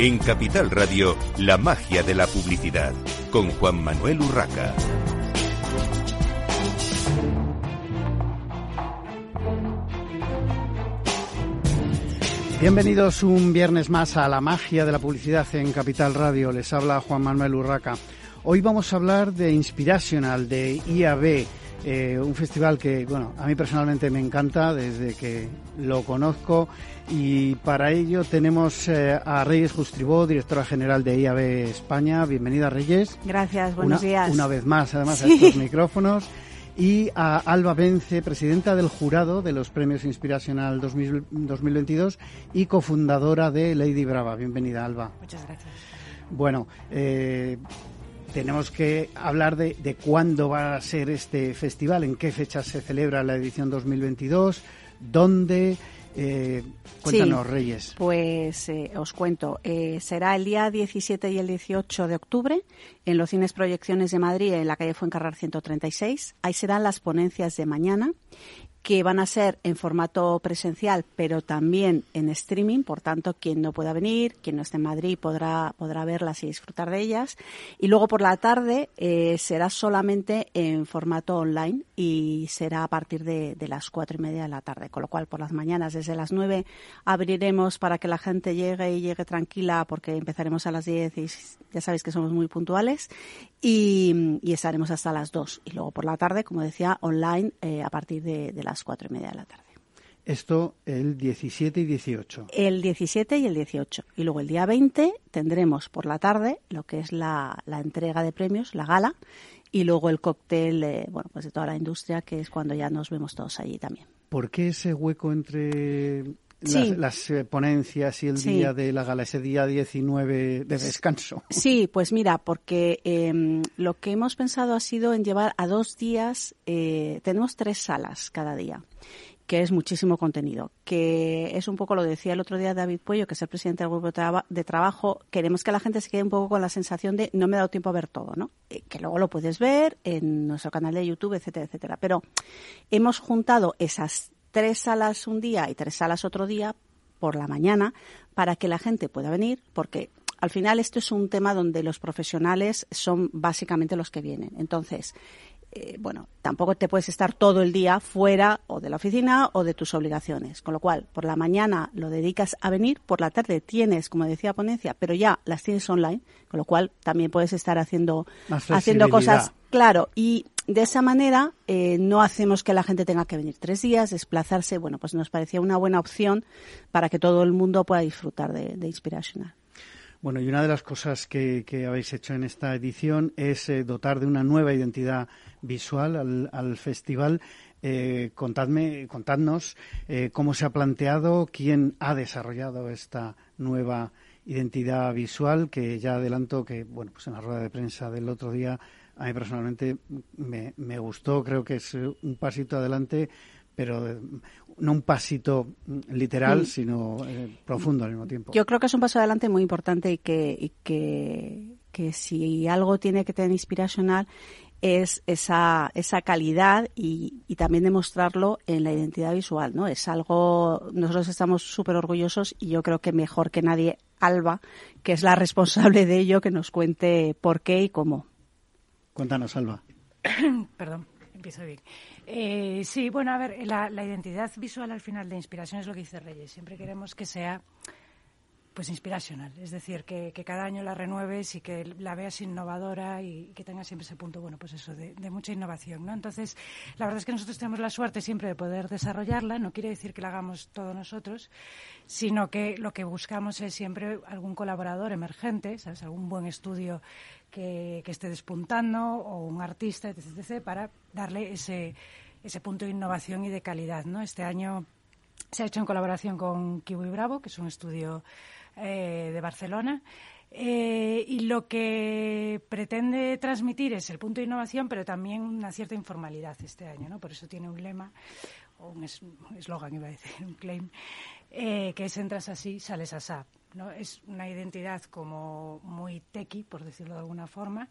En Capital Radio, la magia de la publicidad, con Juan Manuel Urraca. Bienvenidos un viernes más a la magia de la publicidad en Capital Radio. Les habla Juan Manuel Urraca. Hoy vamos a hablar de Inspirational, de IAB, eh, un festival que, bueno, a mí personalmente me encanta desde que lo conozco y para ello tenemos eh, a Reyes Justribó, directora general de IAB España. Bienvenida, Reyes. Gracias, buenos días. Una vez más, además, a estos micrófonos. Y a Alba Vence, presidenta del jurado de los Premios Inspiracional 2022 y cofundadora de Lady Brava. Bienvenida, Alba. Muchas gracias. Bueno, eh, tenemos que hablar de, de, cuándo va a ser este festival, en qué fecha se celebra la edición 2022, dónde. Eh, cuéntanos, Reyes. Pues eh, os cuento. Eh, será el día 17 y el 18 de octubre en los cines Proyecciones de Madrid, en la calle Fuencarrar 136. Ahí serán las ponencias de mañana que van a ser en formato presencial, pero también en streaming, por tanto, quien no pueda venir, quien no esté en Madrid podrá, podrá verlas y disfrutar de ellas. Y luego por la tarde eh, será solamente en formato online y será a partir de, de, las cuatro y media de la tarde, con lo cual por las mañanas desde las nueve abriremos para que la gente llegue y llegue tranquila porque empezaremos a las diez y ya sabéis que somos muy puntuales y, y estaremos hasta las dos. Y luego por la tarde, como decía, online eh, a partir de, de las cuatro y media de la tarde. Esto el 17 y 18. El 17 y el 18. Y luego el día 20 tendremos por la tarde lo que es la, la entrega de premios, la gala, y luego el cóctel eh, bueno, pues de toda la industria, que es cuando ya nos vemos todos allí también. ¿Por qué ese hueco entre Sí. las, las eh, ponencias y el Sí. día de la gala, ese día 19 de descanso? Sí, pues mira, porque eh, lo que hemos pensado ha sido en llevar a dos días, eh, tenemos tres salas cada día que es muchísimo contenido, que es un poco lo decía el otro día David Puello, que es el presidente del grupo de, traba- de trabajo, queremos que la gente se quede un poco con la sensación de no me he dado tiempo a ver todo, ¿no? Eh, que luego lo puedes ver en nuestro canal de YouTube, etcétera, etcétera. Pero hemos juntado esas tres salas un día y tres salas otro día por la mañana para que la gente pueda venir, porque al final esto es un tema donde los profesionales son básicamente los que vienen. Entonces, eh, bueno, tampoco te puedes estar todo el día fuera o de la oficina o de tus obligaciones. Con lo cual, por la mañana lo dedicas a venir, por la tarde tienes, como decía ponencia, pero ya las tienes online, con lo cual también puedes estar haciendo, haciendo cosas, claro, y de esa manera eh, no hacemos que la gente tenga que venir tres días, desplazarse. Bueno, pues nos parecía una buena opción para que todo el mundo pueda disfrutar de, de Inspirational. Bueno, y una de las cosas que, habéis hecho en esta edición es eh, dotar de una nueva identidad visual al, al festival. Eh, contadme, contadnos cómo se ha planteado, quién ha desarrollado esta nueva identidad visual, que ya adelanto que, bueno, pues en la rueda de prensa del otro día, a mí personalmente me, me gustó, creo que es un pasito adelante, pero eh, no un pasito mm, literal, Mm. sino eh, profundo al mismo tiempo. Yo creo que es un paso adelante muy importante y que, y que, que si algo tiene que tener Inspirational es esa, esa calidad y, y también demostrarlo en la identidad visual, ¿no? Es algo, nosotros estamos súper orgullosos y yo creo que mejor que nadie Alba, que es la responsable de ello, que nos cuente por qué y cómo. Cuéntanos, Alba. Perdón, empiezo bien. Eh, sí, bueno, a ver, la, la identidad visual al final de inspiración es lo que dice Reyes. Siempre queremos que sea pues inspiracional, es decir, que, que cada año la renueves y que la veas innovadora y que tenga siempre ese punto, bueno, pues eso, de, de mucha innovación, ¿no? Entonces, la verdad es que nosotros tenemos la suerte siempre de poder desarrollarla, no quiere decir que la hagamos todos nosotros, sino que lo que buscamos es siempre algún colaborador emergente, ¿sabes? Algún buen estudio que, esté despuntando o un artista, etc., etc., para darle ese, ese punto de innovación y de calidad, ¿no? Este año se ha hecho en colaboración con Kiwi Bravo, que es un estudio eh, de Barcelona. Eh, y lo que pretende transmitir es el punto de innovación, pero también una cierta informalidad este año, ¿no? Por eso tiene un lema, o un es- un eslogan, iba a decir, un claim, eh, que es entras así, sales asá. ¿No? Es una identidad como muy techy, por decirlo de alguna forma,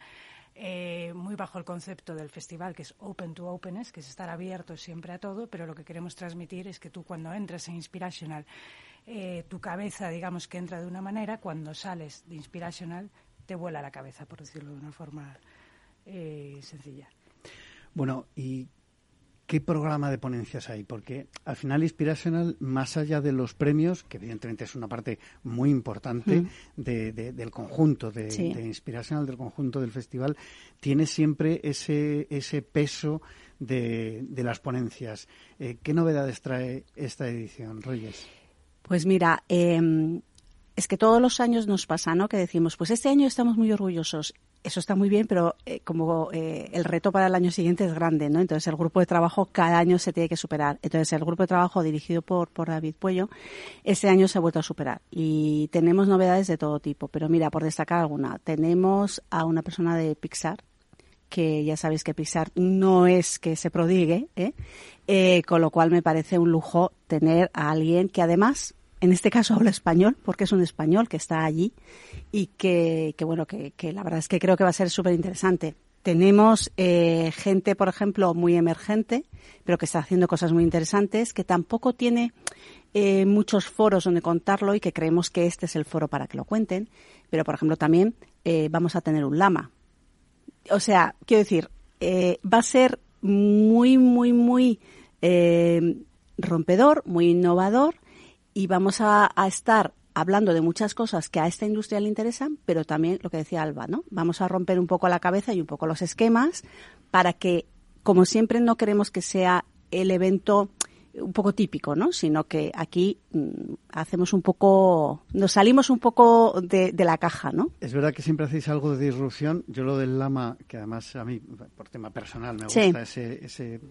eh, muy bajo el concepto del festival, que es open to openness, que es estar abierto siempre a todo, pero lo que queremos transmitir es que tú cuando entras en Inspirational eh, tu cabeza, digamos, que entra de una manera, cuando sales de Inspirational te vuela la cabeza, por decirlo de una forma eh, sencilla. Bueno, ¿y qué programa de ponencias hay? Porque al final Inspirational, más allá de los premios, que evidentemente es una parte muy importante Mm. de- de- del conjunto de, Sí. de Inspirational, del conjunto del festival, tiene siempre ese, ese peso de, de las ponencias. Eh, ¿Qué novedades trae esta edición, Reyes? Pues mira, eh, es que todos los años nos pasa, ¿no? Que decimos, pues este año estamos muy orgullosos. Eso está muy bien, pero eh, como eh, el reto para el año siguiente es grande, ¿no? Entonces el grupo de trabajo cada año se tiene que superar. Entonces el grupo de trabajo dirigido por, por David Puello, este año se ha vuelto a superar. Y tenemos novedades de todo tipo. Pero mira, por destacar alguna, tenemos a una persona de Pixar, que ya sabéis que Pixar no es que se prodigue, ¿eh? Eh, con lo cual me parece un lujo tener a alguien que además, en este caso habla español, porque es un español que está allí y que, que bueno, que, que la verdad es que creo que va a ser súper interesante. Tenemos eh, gente, por ejemplo, muy emergente, pero que está haciendo cosas muy interesantes, que tampoco tiene eh, muchos foros donde contarlo y que creemos que este es el foro para que lo cuenten. Pero, por ejemplo, también eh, vamos a tener un lama, o sea, quiero decir, eh, va a ser muy, muy, muy rompedor, muy innovador y vamos a, a estar hablando de muchas cosas que a esta industria le interesan, pero también lo que decía Alba, ¿no? Vamos a romper un poco la cabeza y un poco los esquemas para que, como siempre, no queremos que sea el evento un poco típico, ¿no? Sino que aquí mm, hacemos un poco, nos salimos un poco de, de la caja, ¿no? Es verdad que siempre hacéis algo de disrupción. Yo lo del lama, que además a mí, por tema personal, me Sí. gusta ese, ese-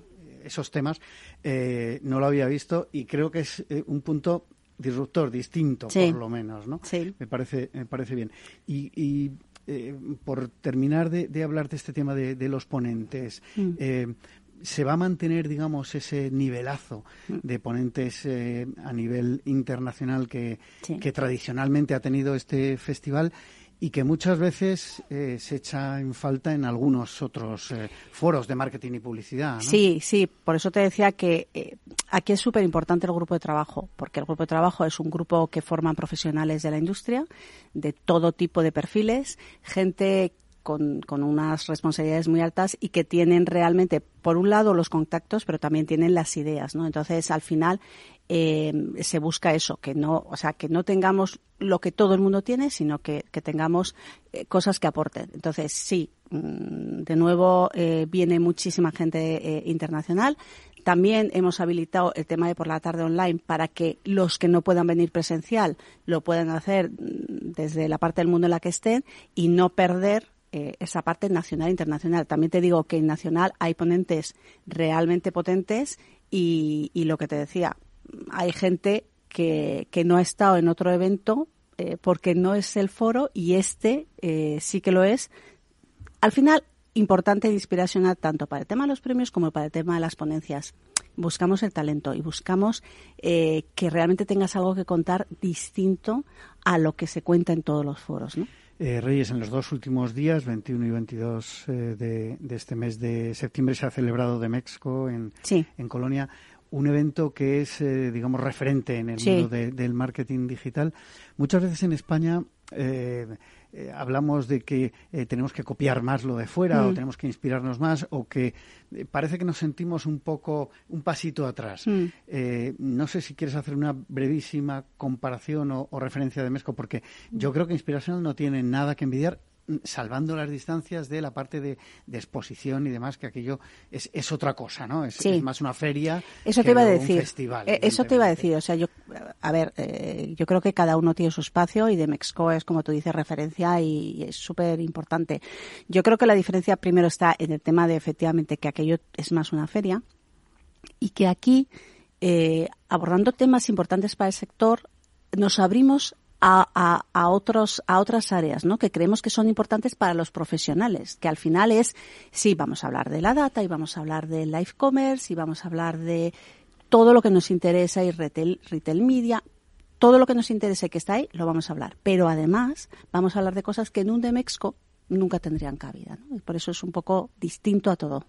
esos temas, eh, no lo había visto y creo que es eh, un punto disruptor, distinto, Sí. por lo menos, ¿no? Sí. Me parece, me parece bien. Y, y, eh, por terminar de, de hablar de este tema de, de los ponentes, Mm. eh, ¿se va a mantener, digamos, ese nivelazo Mm. de ponentes eh, a nivel internacional que, Sí. que tradicionalmente ha tenido este festival y que muchas veces eh, se echa en falta en algunos otros eh, foros de marketing y publicidad? Sí, sí, por eso te decía que eh, aquí es súper importante el grupo de trabajo, porque el grupo de trabajo es un grupo que forman profesionales de la industria, de todo tipo de perfiles, gente con, con unas responsabilidades muy altas y que tienen realmente, por un lado, los contactos, pero también tienen las ideas, ¿no? Entonces, al final, eh, se busca eso, que no, o sea, que no tengamos lo que todo el mundo tiene, sino que, tengamos eh, cosas que aporten. Entonces, sí, mm, de nuevo eh, viene muchísima gente eh, internacional. También hemos habilitado el tema de por la tarde online para que los que no puedan venir presencial lo puedan hacer mm, desde la parte del mundo en la que estén y no perder esa parte nacional e internacional. También te digo que en nacional hay ponentes realmente potentes y lo que te decía, hay gente que, que no ha estado en otro evento eh, porque no es el foro y este eh, sí que lo es. Al final, importante e inspiracional tanto para el tema de los premios como para el tema de las ponencias. Buscamos el talento y buscamos eh, que realmente tengas algo que contar distinto a lo que se cuenta en todos los foros, ¿no? Eh, Reyes, en los dos últimos días, 21 y 22 eh, de, de este mes de septiembre, se ha celebrado de México en, Sí. en Colonia un evento que es, eh, digamos, referente en el Sí. mundo de- del marketing digital. Muchas veces en España eh, eh, hablamos de que eh, tenemos que copiar más lo de fuera Mm. o tenemos que inspirarnos más o que eh, parece que nos sentimos un poco, un pasito atrás. Mm. Eh, no sé si quieres hacer una brevísima comparación o, o referencia de Mesco, porque yo creo que Inspirational no tiene nada que envidiar mm, salvando las distancias de la parte de, de exposición y demás, que aquello es, es otra cosa, ¿no? Es, Sí. es más una feria. Eso que te iba a un decir. festival, Eh, Eso te iba a decir. O sea, yo, a ver, eh, yo creo que cada uno tiene su espacio y de Mexco es, como tú dices, referencia y, y es súper importante. Yo creo que la diferencia primero está en el tema de efectivamente que aquello es más una feria y que aquí, eh, abordando temas importantes para el sector, nos abrimos a, a, a otros a otras áreas ¿no? que creemos que son importantes para los profesionales que al final es sí vamos a hablar de la data y vamos a hablar de live commerce y vamos a hablar de todo lo que nos interesa y retail, retail media. Todo lo que nos interese que está ahí lo vamos a hablar. Pero además vamos a hablar de cosas que en un Demexco nunca tendrían cabida y por eso es un poco distinto a todo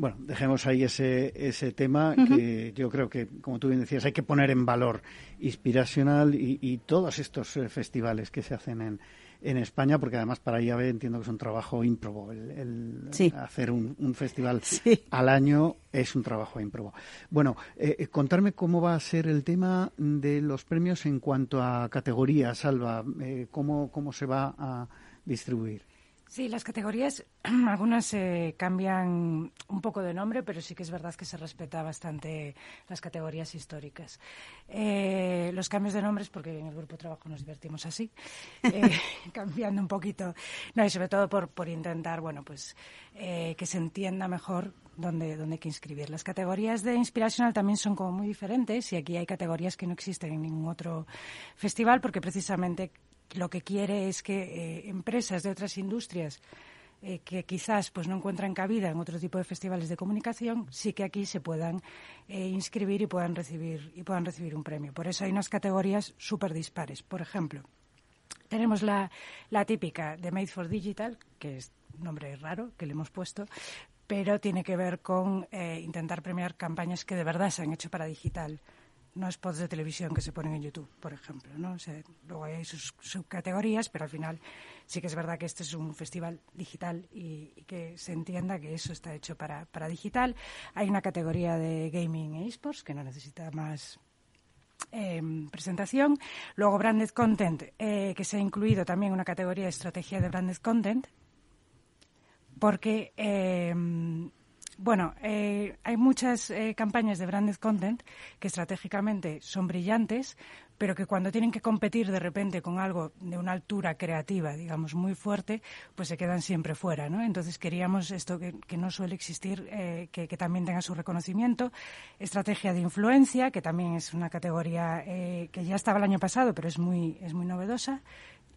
Bueno, dejemos ahí ese, ese tema que yo creo que, como tú bien decías, hay que poner en valor Inspiracional y, todos estos eh, festivales que se hacen en, en España, porque además para IAB entiendo que es un trabajo ímprobo. El, hacer un, festival al año es un trabajo ímprobo. Bueno, eh, eh, contarme cómo va a ser el tema de los premios en cuanto a categorías, Salva, cómo, cómo se va a distribuir. Sí, las categorías, algunas eh, cambian un poco de nombre, pero sí que es verdad que se respeta bastante las categorías históricas. Eh, los cambios de nombres, porque en el grupo de trabajo nos divertimos así, eh, cambiando un poquito, no, y sobre todo por, por intentar, bueno, pues que se entienda mejor dónde, dónde hay que inscribir. Las categorías de inspiracional también son como muy diferentes y aquí hay categorías que no existen en ningún otro festival porque precisamente lo que quiere es que eh, empresas de otras industrias eh, que quizás pues no encuentran cabida en otro tipo de festivales de comunicación, sí que aquí se puedan eh, inscribir y puedan recibir y puedan recibir un premio. Por eso hay unas categorías súper dispares. Por ejemplo, tenemos la, la típica de Made for Digital, que es un nombre raro que le hemos puesto, pero tiene que ver con intentar premiar campañas que de verdad se han hecho para digital no spots de televisión que se ponen en YouTube, por ejemplo. ¿no? luego hay sus subcategorías, pero al final sí que es verdad que este es un festival digital y, que se entienda que eso está hecho para, para digital. Hay una categoría de gaming e esports que no necesita más em, presentación. Luego Branded Content, eh, que se ha incluido también una categoría de estrategia de Branded Content, porque em, bueno, eh, hay muchas eh, campañas de branded content que estratégicamente son brillantes, pero que cuando tienen que competir de repente con algo de una altura creativa, digamos, muy fuerte, pues se quedan siempre fuera, ¿no? Entonces queríamos esto que, no suele existir, eh, que, también tenga su reconocimiento. Estrategia de influencia, que también es una categoría que ya estaba el año pasado, pero es muy, es muy novedosa,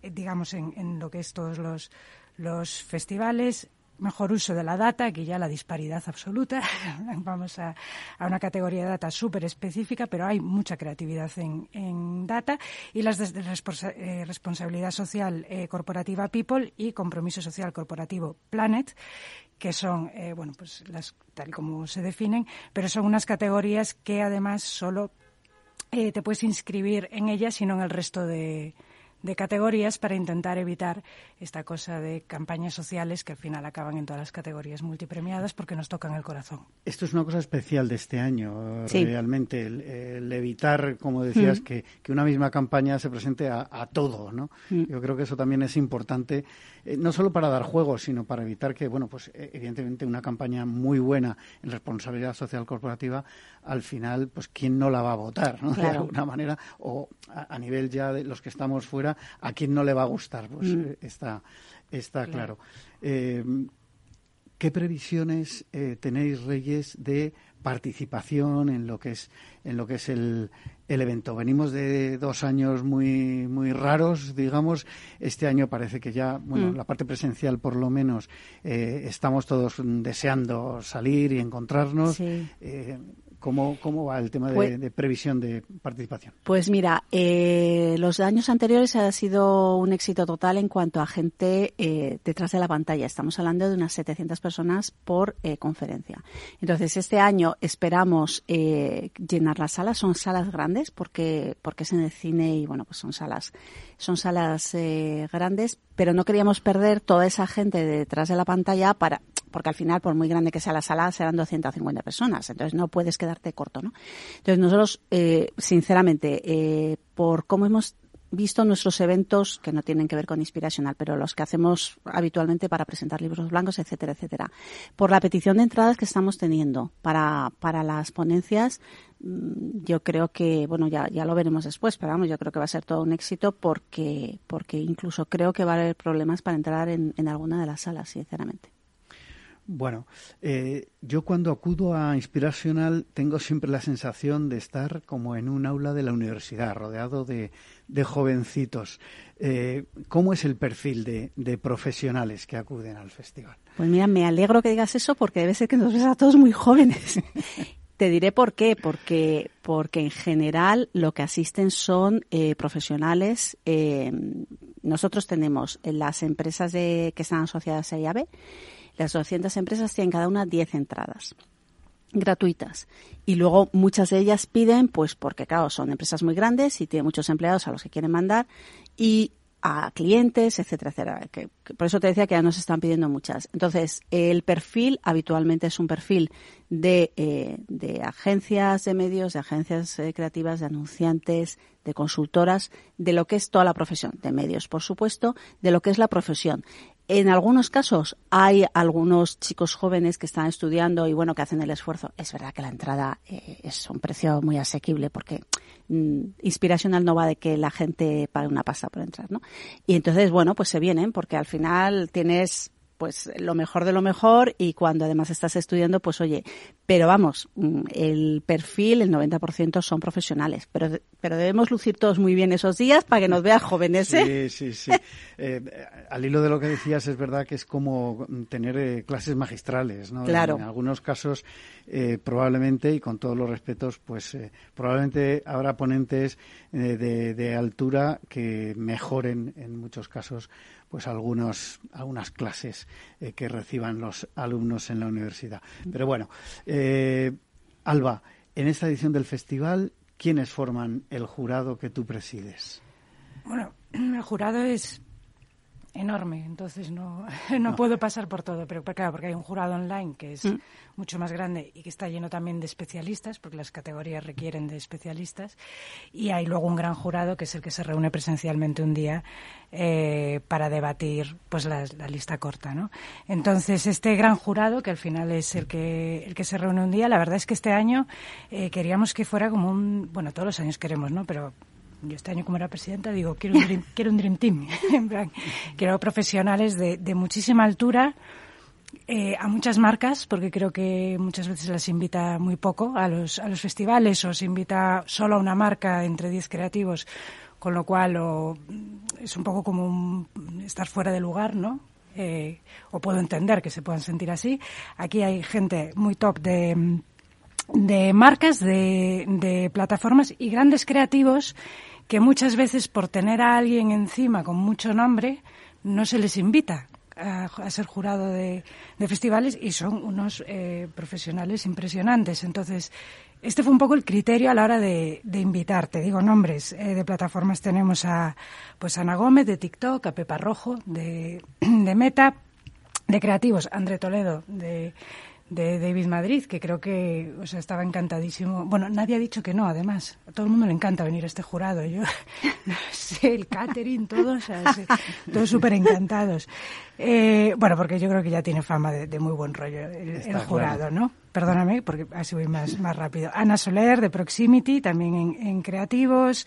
digamos, en, en, lo que es todos los, los festivales mejor uso de la data, aquí ya la disparidad absoluta. Vamos a, una categoría de data súper específica, pero hay mucha creatividad en, data. Y las de, eh, responsabilidad social eh, corporativa People y compromiso social corporativo Planet, que son, eh, bueno, pues las tal como se definen, pero son unas categorías que además solo te puedes inscribir en ellas y no en el resto de, de categorías para intentar evitar esta cosa de campañas sociales que al final acaban en todas las categorías multipremiadas porque nos tocan el corazón. Esto es una cosa especial de este año, realmente, el, evitar, como decías, mm. que, una misma campaña se presente a, todo, ¿no? Mm. Yo creo que eso también es importante, eh, no solo para dar juegos, sino para evitar que, bueno, pues e, evidentemente una campaña muy buena en responsabilidad social corporativa, al final, pues quién no la va a votar, ¿no? De alguna manera, o a nivel ya de los que estamos fuera, a quien no le va a gustar, pues mm. eh, está, está claro. Eh, ¿Qué previsiones eh, tenéis, Reyes, de participación en lo que es en lo que es el, el, evento. Venimos de dos años muy muy raros, digamos. Este año parece que ya, bueno, mm. la parte presencial por lo menos estamos todos deseando salir y encontrarnos. ¿Cómo, ¿Cómo, va el tema de, pues previsión de participación? Pues mira, eh, los años anteriores ha sido un éxito total en cuanto a gente eh, detrás de la pantalla. Estamos hablando de unas 700 personas por eh, conferencia. Entonces, este año esperamos llenar las salas. Son salas grandes porque, porque es en el cine y, bueno, pues son salas, son salas grandes, pero no queríamos perder toda esa gente detrás de la pantalla para porque al final, por muy grande que sea la sala, serán 250 personas, entonces no puedes quedarte corto, ¿no? Entonces nosotros, eh, sinceramente, eh, por cómo hemos visto nuestros eventos que no tienen que ver con inspiracional, pero los que hacemos habitualmente para presentar libros blancos, etcétera, etcétera. Por la petición de entradas que estamos teniendo para, para las ponencias, mm, yo creo que, bueno, ya, ya lo veremos después, pero vamos, yo creo que va a ser todo un éxito porque, porque incluso creo que va a haber problemas para entrar en, en alguna de las salas, sinceramente. Bueno, eh, yo cuando acudo a Inspiracional tengo siempre la sensación de estar como en un aula de la universidad, rodeado de, jovencitos. Eh, ¿Cómo es el perfil de, profesionales que acuden al festival? Pues mira, me alegro que digas eso porque debe ser que nos ves a todos muy jóvenes. Te diré por qué, porque, porque en general lo que asisten son eh, profesionales. nosotros tenemos las empresas de, que están asociadas a IAB Las 200 empresas tienen cada una 10 entradas gratuitas. Y luego muchas de ellas piden, pues porque claro, son empresas muy grandes y tienen muchos empleados a los que quieren mandar y a clientes, etcétera, etcétera. Que, por eso te decía que ya nos están pidiendo muchas. Entonces, el perfil habitualmente es un perfil de, eh, de agencias de medios, de agencias eh, creativas, de anunciantes, de consultoras, de lo que es toda la profesión, de medios, por supuesto, de lo que es la profesión. En algunos casos hay algunos chicos jóvenes que están estudiando y bueno, que hacen el esfuerzo. Es verdad que la entrada eh, es un precio muy asequible porque mm, inspiracional no va de que la gente pague una pasta por entrar, ¿no? Y entonces, bueno, pues se vienen porque al final tienes pues lo mejor de lo mejor y cuando además estás estudiando, pues oye, pero vamos, mm, el perfil, el 90% son profesionales, pero, pero debemos lucir todos muy bien esos días para que nos veas jóvenes, ¿eh? Sí, sí, sí. Eh, al hilo de lo que decías, es verdad que es como tener eh, clases magistrales, ¿no? Claro. En, algunos casos, probablemente, y con todos los respetos, pues probablemente habrá ponentes de, de altura que mejoren en muchos casos pues algunos, algunas clases eh, que reciban los alumnos en la universidad. Pero bueno, eh, Alba, en esta edición del festival, ¿quiénes forman el jurado que tú presides? Bueno, el jurado es enorme, entonces no, no, puedo pasar por todo, pero claro, porque hay un jurado online que es mm. mucho más grande y que está lleno también de especialistas, porque las categorías requieren de especialistas, y hay luego un gran jurado que es el que se reúne presencialmente un día eh, para debatir pues la, lista corta, ¿no? Entonces este gran jurado que al final es el que el que se reúne un día, la verdad es que este año eh, queríamos que fuera como un, bueno todos los años queremos, ¿no? Pero yo este año como era presidenta digo, quiero un Dream, quiero un dream Team, quiero profesionales de, de muchísima altura, eh, a muchas marcas, porque creo que muchas veces las invita muy poco a los, a los festivales o se invita solo a una marca entre 10 creativos, con lo cual o, es un poco como estar fuera de lugar, ¿no? Eh, o puedo entender que se puedan sentir así. Aquí hay gente muy top de, de marcas, de, de plataformas y grandes creativos que muchas veces por tener a alguien encima con mucho nombre no se les invita a, ser jurado de, festivales y son unos eh, profesionales impresionantes. Entonces, este fue un poco el criterio a la hora de, de invitar. Te digo nombres eh, de plataformas. Tenemos a pues Ana Gómez de TikTok, a Pepa Rojo de, de Meta, de creativos, André Toledo de de David Madrid, que creo que o sea, estaba encantadísimo. Bueno, nadie ha dicho que no, además. A todo el mundo le encanta venir a este jurado. Yo no sé, el catering, todos, todos súper encantados. Eh, bueno, porque yo creo que ya tiene fama de, muy buen rollo el, jurado, ¿no? Perdóname, porque así voy más, más rápido. Ana Soler, de Proximity, también en, Creativos.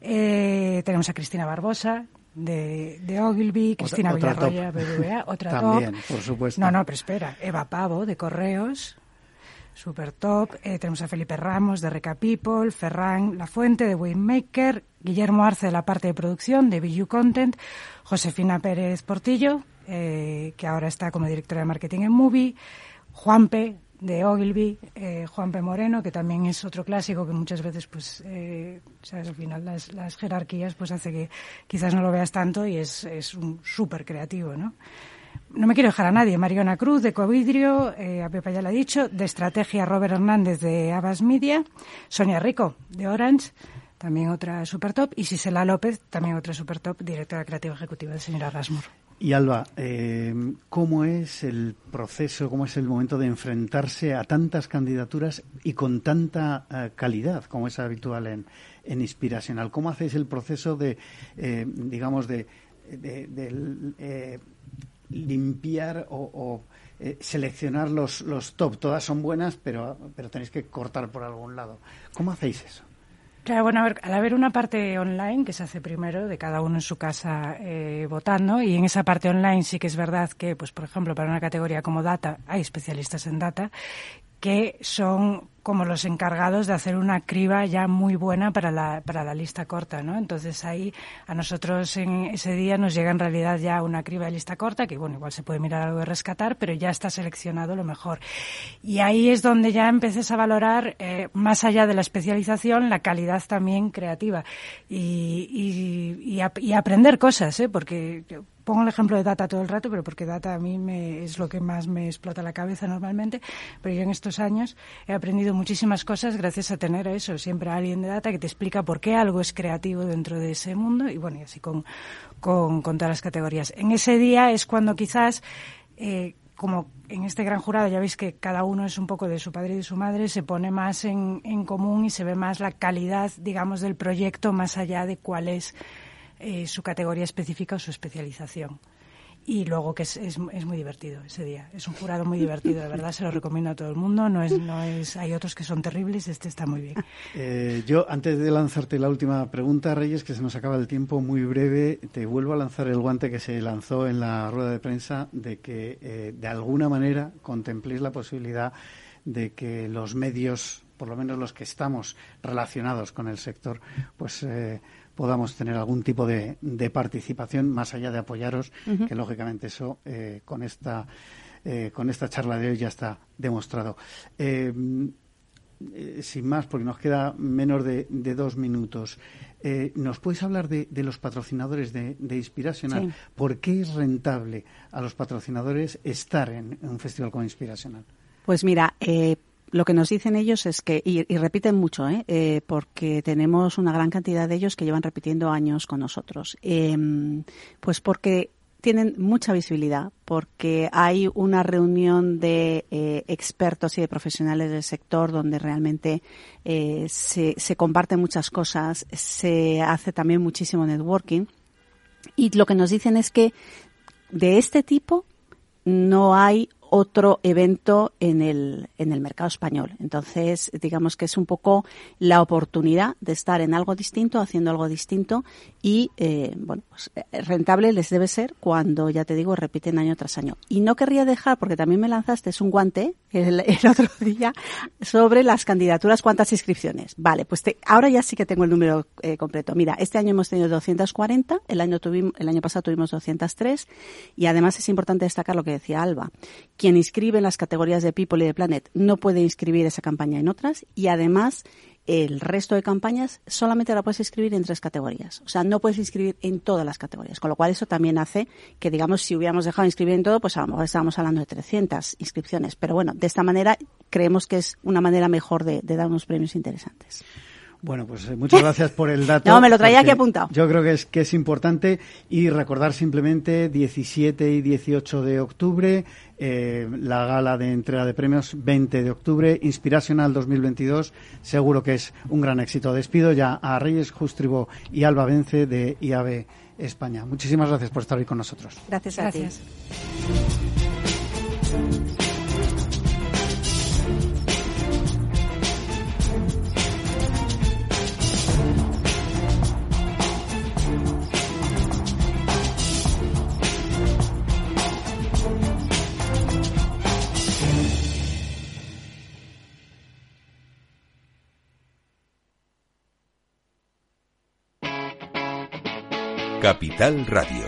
Eh, tenemos a Cristina Barbosa, de, de Ogilvy, Cristina Villarroya, BBVA, otra También, por supuesto. No, no, pero espera, Eva Pavo, de Correos, super top. Eh, tenemos a Felipe Ramos, de Reca People, Ferran La Fuente, de Waymaker, Guillermo Arce, de la parte de producción, de BU Content, Josefina Pérez Portillo, eh, que ahora está como directora de marketing en Movie, Juanpe, de Ogilvy, eh, Juan P. Moreno, que también es otro clásico que muchas veces, pues, eh, sabes, al final las, jerarquías, pues hace que quizás no lo veas tanto y es, es un súper creativo, ¿no? No me quiero dejar a nadie. Mariona Cruz, de Covidrio, eh, a Pepa ya lo ha dicho, de Estrategia Robert Hernández, de Abbas Media, Sonia Rico, de Orange, también otra super top, y Sisela López, también otra super top, directora creativa ejecutiva de señora Rasmur. Y Alba, eh, ¿cómo es el proceso, cómo es el momento de enfrentarse a tantas candidaturas y con tanta eh, calidad como es habitual en, en Inspiracional? ¿Cómo hacéis el proceso de, eh, digamos, de, de, limpiar o, seleccionar los, los top? Todas son buenas, pero, pero tenéis que cortar por algún lado. ¿Cómo hacéis eso? Claro, bueno, al haber una parte online que se hace primero de cada uno en su casa eh, votando y en esa parte online sí que es verdad que, pues por ejemplo, para una categoría como data hay especialistas en data que son como los encargados de hacer una criba ya muy buena para la, para la lista corta, ¿no? Entonces ahí a nosotros en ese día nos llega en realidad ya una criba de lista corta, que bueno, igual se puede mirar algo de rescatar, pero ya está seleccionado lo mejor. Y ahí es donde ya empiezas a valorar, eh, más allá de la especialización, la calidad también creativa y, y, y, aprender cosas, ¿eh? Porque pongo el ejemplo de data todo el rato, pero porque data a mí me, es lo que más me explota la cabeza normalmente, pero yo en estos años he aprendido muchísimas cosas gracias a tener eso, siempre alguien de data que te explica por qué algo es creativo dentro de ese mundo y bueno, y así con, con, todas las categorías. En ese día es cuando quizás... Eh, como en este gran jurado ya veis que cada uno es un poco de su padre y de su madre, se pone más en, en común y se ve más la calidad, digamos, del proyecto más allá de cuál es eh, su categoría específica o su especialización. Y luego que es, es, muy divertido ese día. Es un jurado muy divertido, de verdad, se lo recomiendo a todo el mundo. No es, no es, hay otros que son terribles, este está muy bien. Eh, yo, antes de lanzarte la última pregunta, Reyes, que se nos acaba el tiempo muy breve, te vuelvo a lanzar el guante que se lanzó en la rueda de prensa de que eh, de alguna manera contempléis la posibilidad de que los medios, por lo menos los que estamos relacionados con el sector, pues eh, podamos tener algún tipo de, participación más allá de apoyaros, que lógicamente eso eh, con esta eh, con esta charla de hoy ya está demostrado. Eh, sin más, porque nos queda menos de, dos minutos, ¿nos puedes hablar de, los patrocinadores de, Inspiracional? ¿Por qué es rentable a los patrocinadores estar en, un festival como Inspiracional? Pues mira, lo que nos dicen ellos es que, y, repiten mucho, ¿eh? ¿eh? porque tenemos una gran cantidad de ellos que llevan repitiendo años con nosotros, em, pues porque tienen mucha visibilidad, porque hay una reunión de eh, expertos y de profesionales del sector donde realmente eh, se, se comparten muchas cosas, se hace también muchísimo networking. Y lo que nos dicen es que de este tipo no hay otro evento en el, en el mercado español. Entonces, digamos que es un poco la oportunidad de estar en algo distinto, haciendo algo distinto y, eh, bueno, pues eh, rentable les debe ser cuando, ya te digo, repiten año tras año. Y no querría dejar, porque también me lanzaste, es un guante el, otro día sobre las candidaturas, cuántas inscripciones. Vale, pues ahora ya sí que tengo el número eh, completo. Mira, este año hemos tenido 240, el año, tuvimos, el año pasado tuvimos 203 y además es importante destacar lo que decía Alba quien inscribe en las categorías de People y de Planet no puede inscribir esa campaña en otras y además el resto de campañas solamente la puedes inscribir en tres categorías. O sea, no puedes inscribir en todas las categorías. Con lo cual eso también hace que, digamos, si hubiéramos dejado de inscribir en todo, pues a lo mejor estábamos hablando de 300 inscripciones. Pero bueno, de esta manera creemos que es una manera mejor de, de dar unos premios interesantes. Bueno, pues eh, muchas gracias por el dato. no, me lo traía aquí apuntado. Yo creo que es, que es importante y recordar simplemente 17 y 18 de octubre, eh, la gala de entrega de premios 20 de octubre, Inspiracional 2022, seguro que es un gran éxito. Despido ya a Reyes Justribo y Alba Vence de IAB España. Muchísimas gracias por estar hoy con nosotros. Gracias a gracias. Capital Radio.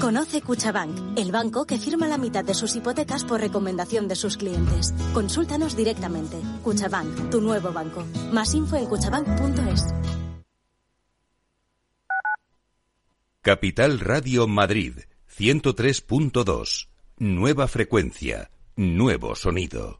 Conoce Cuchabank, el banco que firma la mitad de sus hipotecas por recomendación de sus clientes. Consúltanos directamente. Cuchabank, tu nuevo banco. Más info en cuchabank.es. Capital Radio Madrid, 103.2. Nueva frecuencia, nuevo sonido.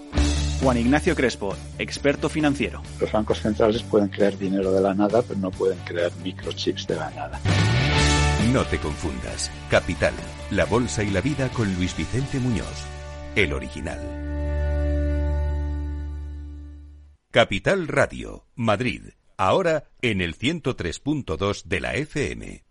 Juan Ignacio Crespo, experto financiero. Los bancos centrales pueden crear dinero de la nada, pero no pueden crear microchips de la nada. No te confundas. Capital, la bolsa y la vida con Luis Vicente Muñoz, el original. Capital Radio, Madrid, ahora en el 103.2 de la FM.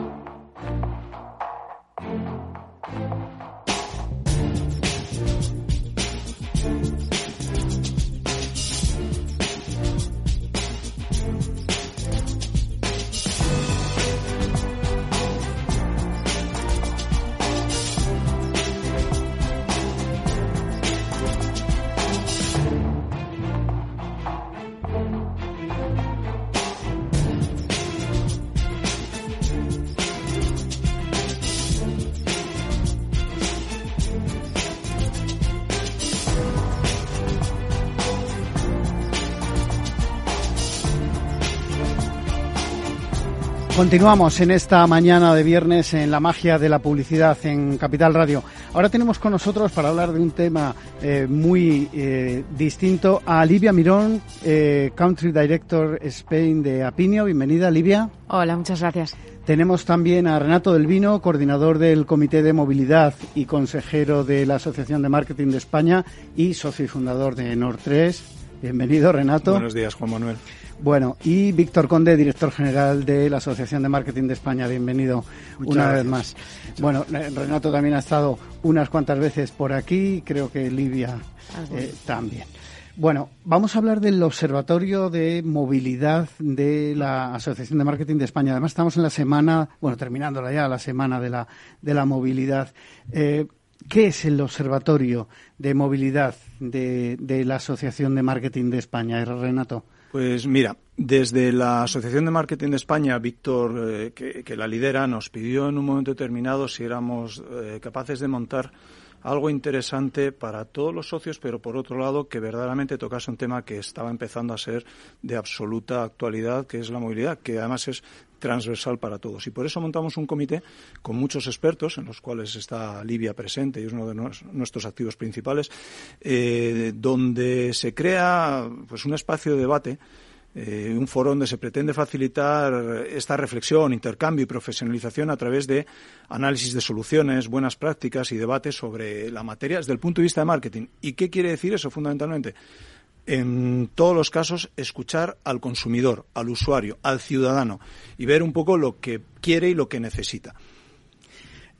Continuamos en esta mañana de viernes en la magia de la publicidad en Capital Radio. Ahora tenemos con nosotros para hablar de un tema eh, muy eh, distinto a Livia Mirón, eh, Country Director Spain de Apinio. Bienvenida, Livia. Hola, muchas gracias. Tenemos también a Renato del Vino, coordinador del Comité de Movilidad y consejero de la Asociación de Marketing de España y socio y fundador de Nord3. Bienvenido, Renato. Buenos días, Juan Manuel. Bueno, y Víctor Conde, director general de la Asociación de Marketing de España. Bienvenido una vez más. Bueno, eh, Renato también ha estado unas cuantas veces por aquí, creo que Livia eh, también. Bueno, vamos a hablar del Observatorio de Movilidad de la Asociación de Marketing de España. Además, estamos en la semana, bueno, terminándola ya, la semana de la, de la movilidad. Eh, ¿Qué es el Observatorio de Movilidad de, la Asociación de Marketing de España, Renato? Pues mira, desde la Asociación de Marketing de España, Víctor, eh, que, la lidera, nos pidió en un momento determinado si éramos eh, capaces de montar algo interesante para todos los socios, pero por otro lado que verdaderamente tocase un tema que estaba empezando a ser de absoluta actualidad, que es la movilidad, que además es transversal para todos. Y por eso montamos un comité con muchos expertos, en los cuales está Libia presente y es uno de nuestros activos principales, eh, donde se crea pues un espacio de debate eh, un foro donde se pretende facilitar esta reflexión, intercambio y profesionalización a través de análisis de soluciones, buenas prácticas y debates sobre la materia desde el punto de vista de marketing. ¿Y qué quiere decir eso fundamentalmente? En todos los casos, escuchar al consumidor, al usuario, al ciudadano y ver un poco lo que quiere y lo que necesita.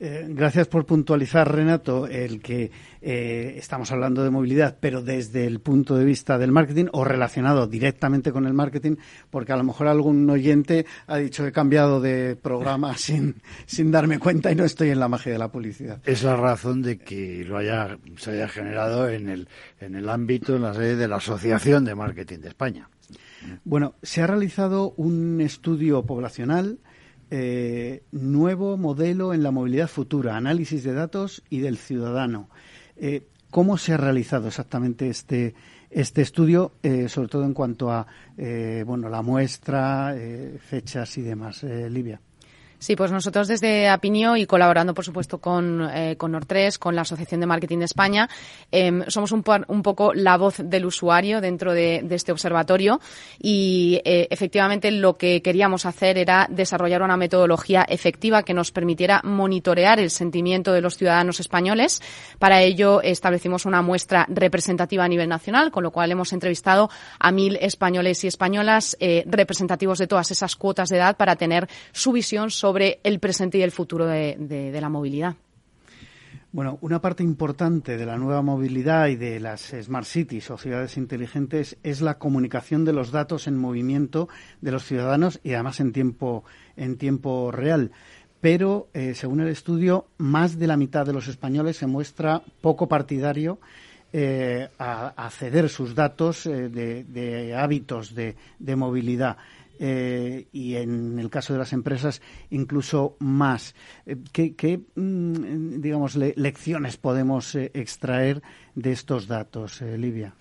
Eh, gracias por puntualizar, Renato, el que eh, estamos hablando de movilidad, pero desde el punto de vista del marketing o relacionado directamente con el marketing, porque a lo mejor algún oyente ha dicho que he cambiado de programa sin, sin darme cuenta y no estoy en la magia de la publicidad. Es la razón de que lo haya, se haya generado en el, en el ámbito, en la sede de la Asociación de Marketing de España. Bueno, se ha realizado un estudio poblacional eh, nuevo modelo en la movilidad futura, análisis de datos y del ciudadano. Eh, ¿Cómo se ha realizado exactamente este, este estudio, eh, sobre todo en cuanto a bueno, la muestra, fechas y demás? Livia. Sí, pues nosotros desde Apinio y colaborando, por supuesto, con, eh, con Nord3, con la Asociación de Marketing de España, em, somos un, un, poco la voz del usuario dentro de, este observatorio y eh, efectivamente lo que queríamos hacer era desarrollar una metodología efectiva que nos permitiera monitorear el sentimiento de los ciudadanos españoles. Para ello establecimos una muestra representativa a nivel nacional, con lo cual hemos entrevistado a mil españoles y españolas eh, representativos de todas esas cuotas de edad para tener su visión sobre sobre el presente y el futuro de, la movilidad. Bueno, una parte importante de la nueva movilidad y de las smart cities o ciudades inteligentes es la comunicación de los datos en movimiento de los ciudadanos y además en tiempo, en tiempo real. Pero, eh, según el estudio, más de la mitad de los españoles se muestra poco partidario eh, a, ceder sus datos eh, de, hábitos de movilidad. Eh, y en el caso de las empresas incluso más. Eh, ¿Qué, mm, digamos, lecciones podemos eh, extraer de estos datos, Livia?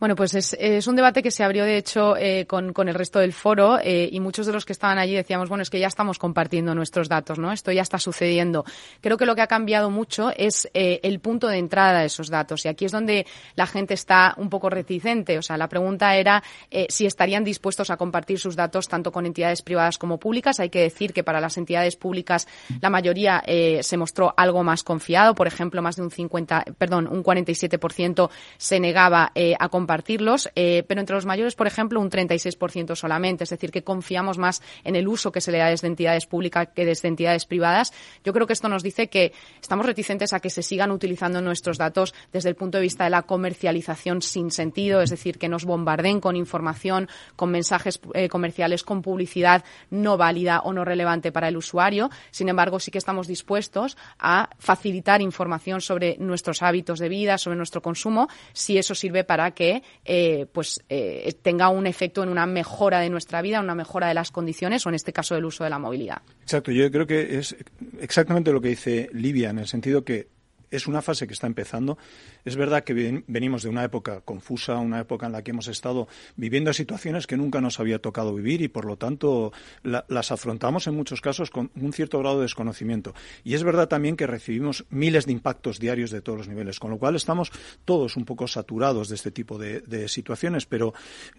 Bueno, pues es, un debate que se abrió, de hecho, eh, con, el resto del foro eh, y muchos de los que estaban allí decíamos, bueno, es que ya estamos compartiendo nuestros datos, ¿no? Esto ya está sucediendo. Creo que lo que ha cambiado mucho es eh, el punto de entrada de esos datos y aquí es donde la gente está un poco reticente. O sea, la pregunta era si estarían dispuestos a compartir sus datos tanto con entidades privadas como públicas. Hay que decir que para las entidades públicas la mayoría se mostró algo más confiado. Por ejemplo, más de un 50, perdón, un 47% se negaba a compartir compartirlos, eh, pero entre los mayores, por ejemplo, un 36% solamente. Es decir, que confiamos más en el uso que se le da desde entidades públicas que desde entidades privadas. Yo creo que esto nos dice que estamos reticentes a que se sigan utilizando nuestros datos desde el punto de vista de la comercialización sin sentido, es decir, que nos bombarden con información, con mensajes eh, comerciales, con publicidad no válida o no relevante para el usuario. Sin embargo, sí que estamos dispuestos a facilitar información sobre nuestros hábitos de vida, sobre nuestro consumo, si eso sirve para que eh, pues eh, tenga un efecto en una mejora de nuestra vida, una mejora de las condiciones o en este caso del uso de la movilidad. Exacto, yo creo que es exactamente lo que dice Livia en el sentido que es una fase que está empezando. Es verdad que venimos de una época confusa, una época en la que hemos estado viviendo situaciones que nunca nos había tocado vivir y, por lo tanto, las afrontamos en muchos casos con un cierto grado de desconocimiento. Y es verdad también que recibimos miles de impactos diarios de todos los niveles, con lo cual estamos todos un poco saturados de este tipo de, situaciones, pero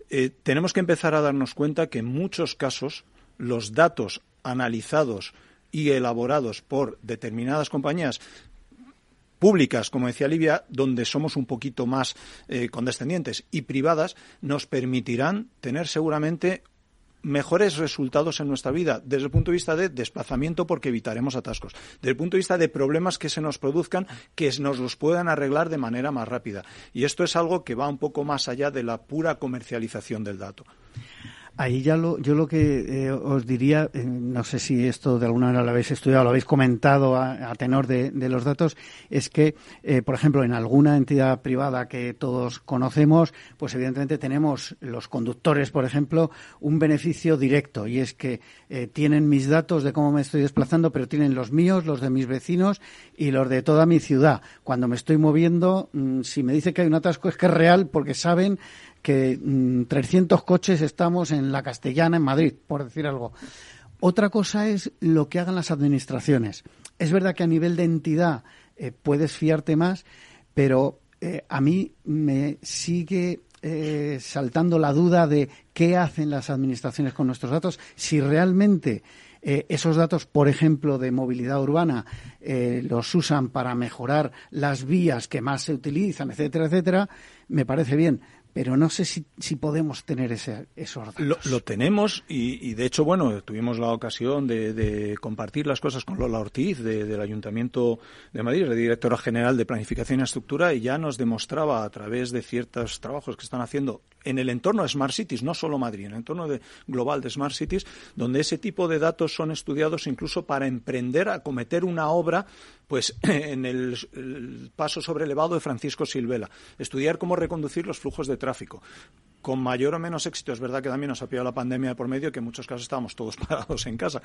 eh, tenemos que empezar a darnos cuenta que en muchos casos los datos analizados y elaborados por determinadas compañías públicas, como decía Livia, donde somos un poquito más eh, condescendientes, y privadas, nos permitirán tener seguramente mejores resultados en nuestra vida desde el punto de vista de desplazamiento porque evitaremos atascos, desde el punto de vista de problemas que se nos produzcan que nos los puedan arreglar de manera más rápida. Y esto es algo que va un poco más allá de la pura comercialización del dato. Ahí ya lo, yo lo que eh, os diría, eh, no sé si esto de alguna manera lo habéis estudiado, lo habéis comentado a, tenor de, los datos, es que, eh, por ejemplo, en alguna entidad privada que todos conocemos, pues evidentemente tenemos los conductores, por ejemplo, un beneficio directo y es que tienen mis datos de cómo me estoy desplazando, pero tienen los míos, los de mis vecinos y los de toda mi ciudad. Cuando me estoy moviendo, mm, si me dice que hay un atasco es que es real porque saben que 300 mm, coches estamos en la Castellana, en Madrid, por decir algo. Otra cosa es lo que hagan las administraciones. Es verdad que a nivel de entidad eh, puedes fiarte más, pero eh, a mí me sigue eh, saltando la duda de qué hacen las administraciones con nuestros datos, si realmente esos datos, por ejemplo, de movilidad urbana, los usan para mejorar las vías que más se utilizan, etcétera, etcétera, me parece bien pero no sé si, si podemos tener ese, esos datos. Lo, tenemos y, de hecho, bueno, tuvimos la ocasión de, compartir las cosas con Lola Ortiz del Ayuntamiento de Madrid, la directora general de Planificación y Estructura, y ya nos demostraba a través de ciertos trabajos que están haciendo en el entorno de Smart Cities, no solo Madrid, en el entorno de, global de Smart Cities, donde ese tipo de datos son estudiados incluso para emprender a cometer una obra pues en el, paso sobre elevado de Francisco Silvela, estudiar cómo reconducir los flujos de tráfico. Con mayor o menos éxito, es verdad que también nos ha pillado la pandemia por medio, que en muchos casos estábamos todos parados en casa,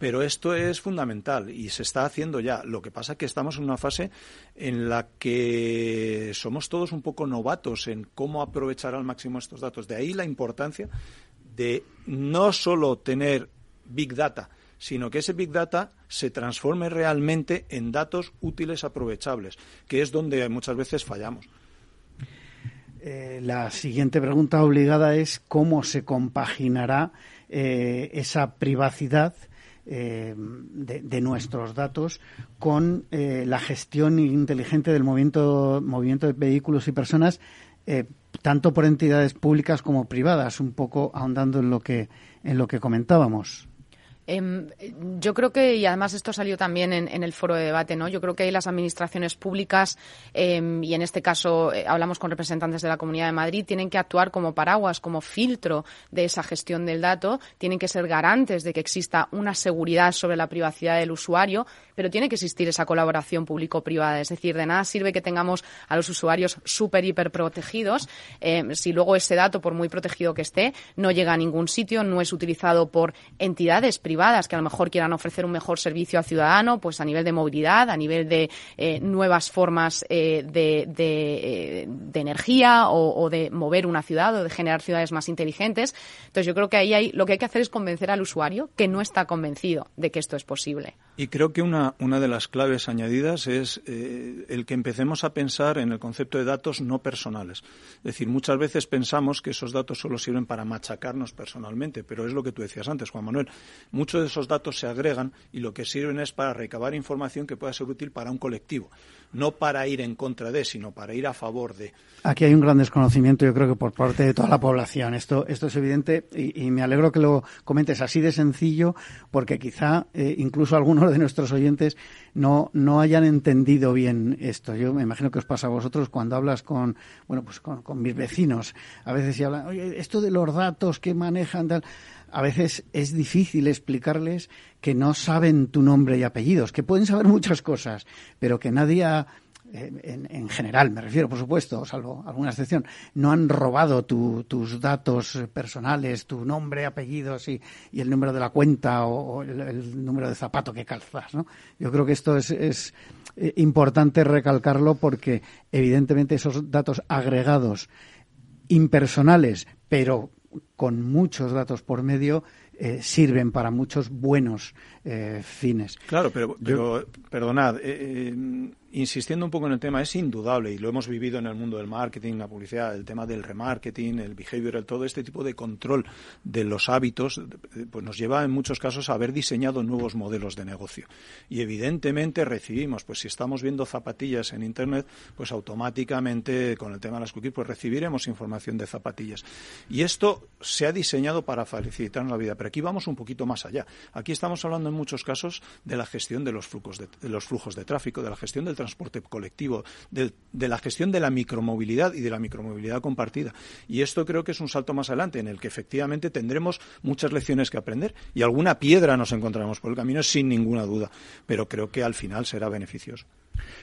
pero esto es fundamental y se está haciendo ya. Lo que pasa es que estamos en una fase en la que somos todos un poco novatos en cómo aprovechar al máximo estos datos. De ahí la importancia de no solo tener Big Data, sino que ese Big Data se transforme realmente en datos útiles aprovechables, que es donde muchas veces fallamos. Eh, la siguiente pregunta obligada es cómo se compaginará eh, esa privacidad eh, de, nuestros datos con la gestión inteligente del movimiento, movimiento de vehículos y personas, tanto por entidades públicas como privadas, un poco ahondando en lo que, en lo que comentábamos. Em, yo creo que, y además esto salió también en, el foro de debate, ¿no? Yo creo que las administraciones públicas, em, y en este caso eh, hablamos con representantes de la Comunidad de Madrid, tienen que actuar como paraguas, como filtro de esa gestión del dato, tienen que ser garantes de que exista una seguridad sobre la privacidad del usuario, pero tiene que existir esa colaboración público-privada. Es decir, de nada sirve que tengamos a los usuarios súper, hiper protegidos em, si luego ese dato, por muy protegido que esté, no llega a ningún sitio, no es utilizado por entidades privadas privadas que a lo mejor quieran ofrecer un mejor servicio al ciudadano, pues a nivel de movilidad, a nivel de eh, nuevas formas eh, de, de, de, energía o, o, de mover una ciudad o de generar ciudades más inteligentes. Entonces yo creo que ahí hay, lo que hay que hacer es convencer al usuario que no está convencido de que esto es posible. Y creo que una, una de las claves añadidas es eh, el que empecemos a pensar en el concepto de datos no personales. Es decir, muchas veces pensamos que esos datos solo sirven para machacarnos personalmente, pero es lo que tú decías antes, Juan Manuel. Muchos de esos datos se agregan y lo que sirven es para recabar información que pueda ser útil para un colectivo no para ir en contra de, sino para ir a favor de. Aquí hay un gran desconocimiento, yo creo que por parte de toda la población. Esto, esto es evidente y, me alegro que lo comentes así de sencillo, porque quizá eh, incluso algunos de nuestros oyentes no, no hayan entendido bien esto. Yo me imagino que os pasa a vosotros cuando hablas con, bueno, pues con, con mis vecinos. A veces se hablan, oye, esto de los datos que manejan tal a veces es difícil explicarles que no saben tu nombre y apellidos, que pueden saber muchas cosas, pero que nadie en, en, general, me refiero, por supuesto, salvo alguna excepción, no han robado tu, tus datos personales, tu nombre, apellidos y, y, el número de la cuenta o, el, número de zapato que calzas. ¿no? Yo creo que esto es, es eh, importante recalcarlo porque, evidentemente, esos datos agregados impersonales, pero con muchos datos por medio, eh, sirven para muchos buenos eh, fines. Claro, pero, pero Yo, perdonad, eh, insistiendo un poco en el tema, es indudable, y lo hemos vivido en el mundo del marketing, la publicidad, el tema del remarketing, el behavioral, todo este tipo de control de los hábitos, pues nos lleva en muchos casos a haber diseñado nuevos modelos de negocio. Y evidentemente recibimos, pues si estamos viendo zapatillas en Internet, pues automáticamente con el tema de las cookies, pues recibiremos información de zapatillas. Y esto se ha diseñado para facilitar la vida, pero aquí vamos un poquito más allá. Aquí estamos hablando en muchos casos de la gestión de los flujos de, los flujos de tráfico, de la gestión del transporte colectivo, de, de, la gestión de la micromovilidad y de la micromovilidad compartida. Y esto creo que es un salto más adelante en el que efectivamente tendremos muchas lecciones que aprender y alguna piedra nos encontraremos por el camino sin ninguna duda, pero creo que al final será beneficioso.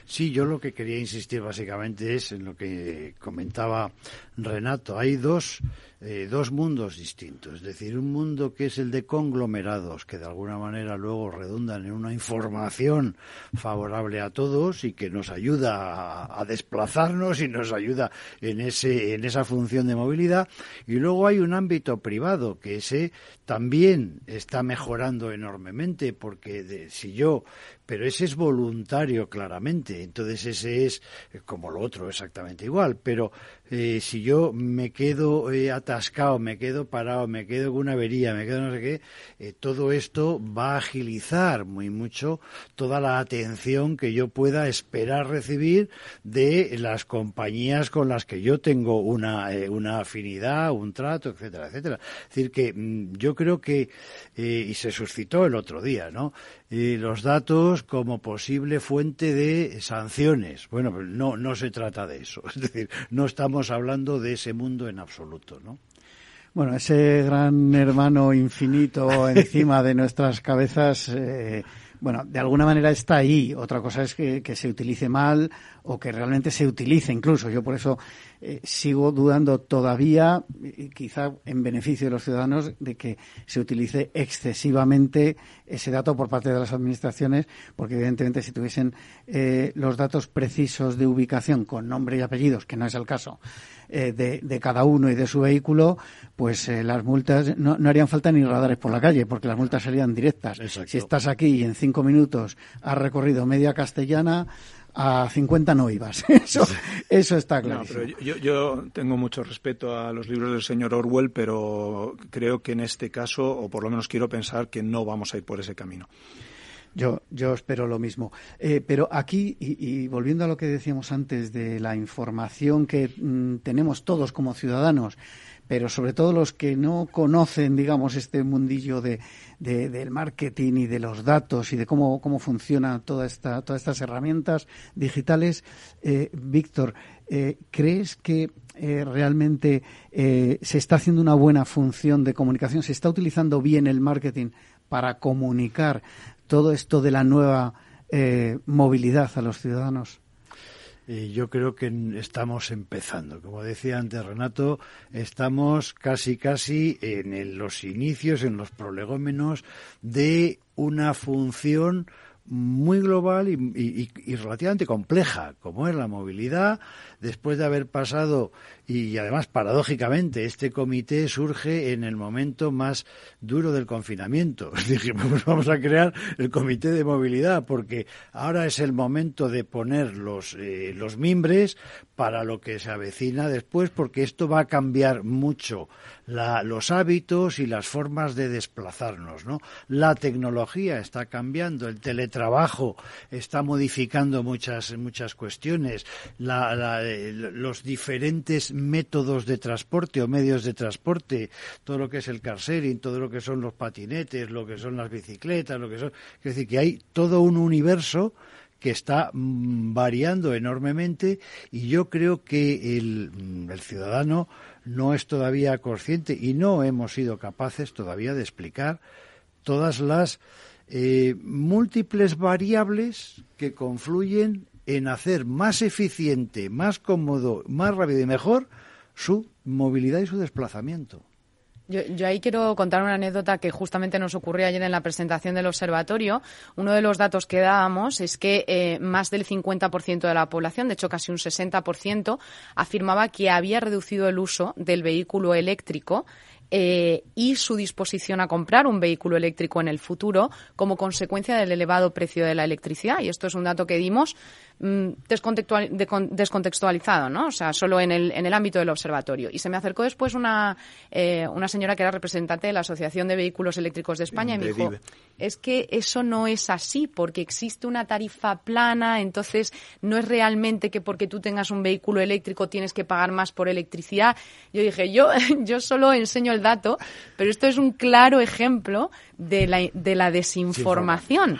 Sí, yo lo que quería insistir básicamente es en lo que comentaba Renato. Hay dos, eh, dos mundos distintos. Es decir, un mundo que es el de conglomerados, que de alguna manera luego redundan en una información favorable a todos y que nos ayuda a, a desplazarnos y nos ayuda en, ese, en esa función de movilidad. Y luego hay un ámbito privado que ese también está mejorando enormemente porque de, si yo pero ese es voluntario claramente, entonces ese es como lo otro exactamente igual, pero eh, si yo me quedo eh, atascado, me quedo parado, me quedo con una avería, me quedo no sé qué, eh, todo esto va a agilizar muy mucho toda la atención que yo pueda esperar recibir de las compañías con las que yo tengo una, eh, una afinidad, un trato, etcétera, etcétera. Es decir, que mmm, yo creo que, eh, y se suscitó el otro día, ¿no? los datos como posible fuente de sanciones. Bueno, no, no se trata de eso. Es decir, no estamos hablando de ese mundo en absoluto, ¿no? Bueno, ese gran hermano infinito encima de nuestras cabezas, eh, bueno, de alguna manera está ahí. Otra cosa es que, que, se utilice mal o que realmente se utilice incluso. Yo por eso eh, sigo dudando todavía, quizá en beneficio de los ciudadanos, de que se utilice excesivamente ese dato por parte de las administraciones, porque evidentemente si tuviesen eh, los datos precisos de ubicación con nombre y apellidos, que no es el caso, eh, de, de, cada uno y de su vehículo, pues eh, las multas no, no, harían falta ni radares por la calle, porque las multas serían directas. Exacto. Si estás aquí y en cinco minutos has recorrido media castellana, a 50 no ibas. Eso, eso está claro. No, pero yo, yo, tengo mucho respeto a los libros del señor Orwell, pero creo que en este caso, o por lo menos quiero pensar que no vamos a ir por ese camino. Yo, yo espero lo mismo. Eh, pero aquí, y, y, volviendo a lo que decíamos antes de la información que mm, tenemos todos como ciudadanos, pero sobre todo los que no conocen, digamos, este mundillo de, de, del marketing y de los datos y de cómo, cómo funciona toda esta, todas estas herramientas digitales, eh, Víctor, eh, ¿crees que eh, realmente eh, se está haciendo una buena función de comunicación? ¿Se está utilizando bien el marketing para comunicar todo esto de la nueva movilidad a los ciudadanos? Yo creo que estamos empezando. Como decía antes Renato, estamos casi, casi en los inicios, en los prolegómenos de una función muy global y, relativamente compleja, como es la movilidad, después de haber pasado, y además paradójicamente, este comité surge en el momento más duro del confinamiento. Dijimos, pues vamos a crear el comité de movilidad, porque ahora es el momento de poner los, eh, los mimbres para lo que se avecina después, porque esto va a cambiar mucho los hábitos y las formas de desplazarnos. ¿no? La tecnología está cambiando, el teletrabajo está modificando muchas, muchas cuestiones, eh, los diferentes métodos de transporte o medios de transporte, todo lo que es el car sharing, todo lo que son los patinetes, lo que son las bicicletas, lo que son. Es decir, que hay todo un universo que está mm, variando enormemente y yo creo que el, mm, el ciudadano no es todavía consciente y no hemos sido capaces todavía de explicar todas las eh, múltiples variables que confluyen en hacer más eficiente, más cómodo, más rápido y mejor su movilidad y su desplazamiento. Yo, ahí quiero contar una anécdota que justamente nos ocurrió ayer en la presentación del observatorio. Uno de los datos que dábamos es que eh, más del 50% de la población, de hecho casi un 60%, afirmaba que había reducido el uso del vehículo eléctrico eh, y su disposición a comprar un vehículo eléctrico en el futuro como consecuencia del elevado precio de la electricidad. Y esto es un dato que dimos descontextualizado, ¿no? O sea, solo en el, en el ámbito del observatorio. Y se me acercó después una, eh, una señora que era representante de la Asociación de Vehículos Eléctricos de España y me dijo, es que eso no es así, porque existe una tarifa plana, entonces no es realmente que porque tú tengas un vehículo eléctrico tienes que pagar más por electricidad. Yo dije, yo, yo solo enseño el dato, pero esto es un claro ejemplo de la, de la desinformación,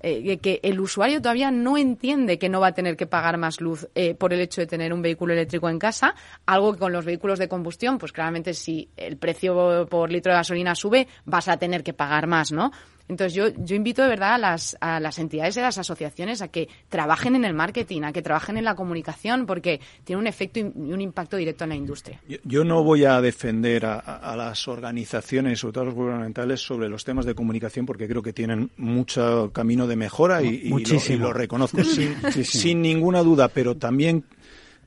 eh, que el usuario todavía no entiende que no va a tener que pagar más luz eh, por el hecho de tener un vehículo eléctrico en casa, algo que con los vehículos de combustión, pues claramente si el precio por litro de gasolina sube, vas a tener que pagar más, ¿no? Entonces yo, yo invito de verdad a las, a las entidades y a las asociaciones a que trabajen en el marketing, a que trabajen en la comunicación, porque tiene un efecto y un impacto directo en la industria. Yo, no voy a defender a, las organizaciones, sobre todo a los gubernamentales, sobre los temas de comunicación, porque creo que tienen mucho camino de mejora y, lo, reconozco sin, ninguna duda, pero también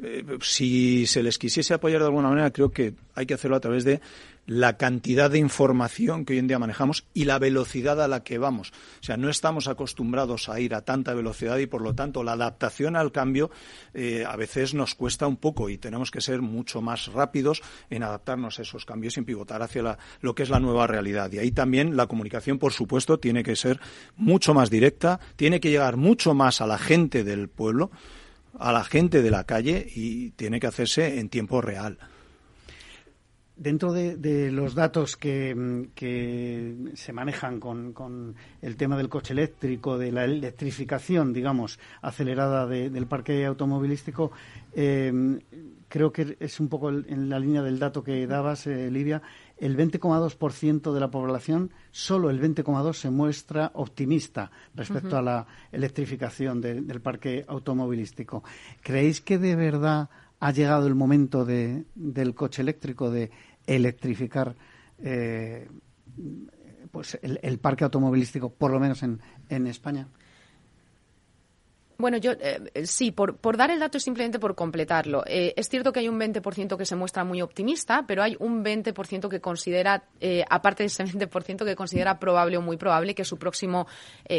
eh, si se les quisiese apoyar de alguna manera, creo que hay que hacerlo a través de la cantidad de información que hoy en día manejamos y la velocidad a la que vamos. O sea, no estamos acostumbrados a ir a tanta velocidad y, por lo tanto, la adaptación al cambio eh, a veces nos cuesta un poco y tenemos que ser mucho más rápidos en adaptarnos a esos cambios y en pivotar hacia lo que es la nueva realidad. Y ahí también la comunicación, por supuesto, tiene que ser mucho más directa, tiene que llegar mucho más a la gente del pueblo, a la gente de la calle y tiene que hacerse en tiempo real. Dentro de, los datos que, se manejan con, el tema del coche eléctrico, de la electrificación, digamos, acelerada del parque automovilístico, eh, creo que es un poco en la línea del dato que dabas, eh, Livia, el 20,2% de la población, solo el 20,2% se muestra optimista respecto a la electrificación del parque automovilístico. ¿Creéis que de verdad ha llegado el momento de, del coche eléctrico, de electrificar eh, pues el, parque automovilístico, por lo menos en, en España? Bueno, yo eh, sí, por, dar el dato simplemente por completarlo. Eh, es cierto que hay un 20% que se muestra muy optimista, pero hay un 20% que considera, eh, aparte de ese 20%, que considera probable o muy probable que su próximo